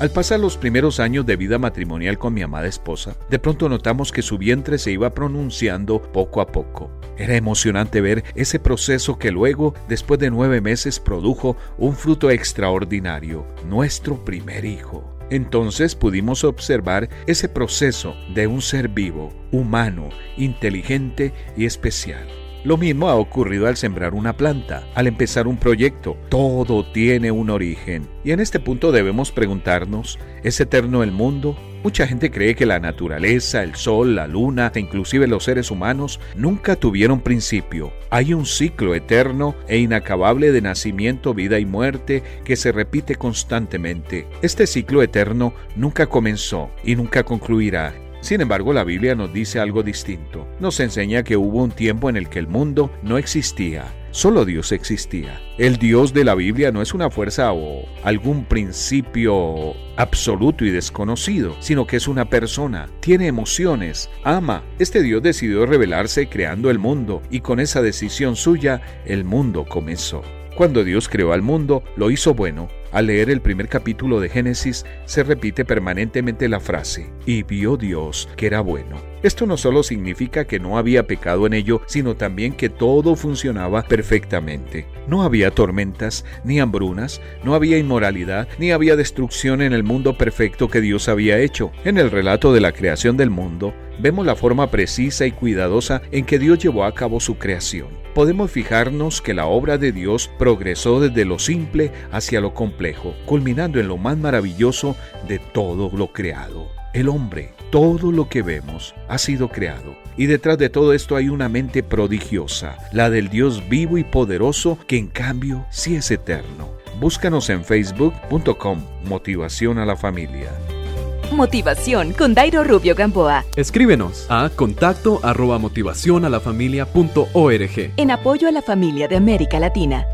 Al pasar los primeros años de vida matrimonial con mi amada esposa, de pronto notamos que su vientre se iba pronunciando poco a poco. Era emocionante ver ese proceso que luego, después de nueve meses, produjo un fruto extraordinario, nuestro primer hijo. Entonces pudimos observar ese proceso de un ser vivo, humano, inteligente y especial. Lo mismo ha ocurrido al sembrar una planta, al empezar un proyecto. Todo tiene un origen. Y en este punto debemos preguntarnos, ¿es eterno el mundo? Mucha gente cree que la naturaleza, el sol, la luna e inclusive los seres humanos nunca tuvieron principio. Hay un ciclo eterno e inacabable de nacimiento, vida y muerte que se repite constantemente. Este ciclo eterno nunca comenzó y nunca concluirá sin embargo, la Biblia nos dice algo distinto. Nos enseña que hubo un tiempo en el que el mundo no existía. Solo Dios existía. El Dios de la Biblia no es una fuerza o algún principio absoluto y desconocido, sino que es una persona, tiene emociones, ama. Este Dios decidió revelarse creando el mundo y con esa decisión suya el mundo comenzó. Cuando Dios creó al mundo, lo hizo bueno. Al leer el primer capítulo de Génesis, se repite permanentemente la frase, y vio Dios que era bueno. Esto no solo significa que no había pecado en ello, sino también que todo funcionaba perfectamente. No había tormentas, ni hambrunas, no había inmoralidad, ni había destrucción en el mundo perfecto que Dios había hecho. En el relato de la creación del mundo, vemos la forma precisa y cuidadosa en que Dios llevó a cabo su creación podemos fijarnos que la obra de Dios progresó desde lo simple hacia lo complejo, culminando en lo más maravilloso de todo lo creado. El hombre, todo lo que vemos, ha sido creado. Y detrás de todo esto hay una mente prodigiosa, la del Dios vivo y poderoso que en cambio sí es eterno. Búscanos en facebook.com Motivación a la Familia. Motivación con Dairo Rubio Gamboa. Escríbenos a contacto arroba motivación a la familia punto org. En apoyo a la familia de América Latina.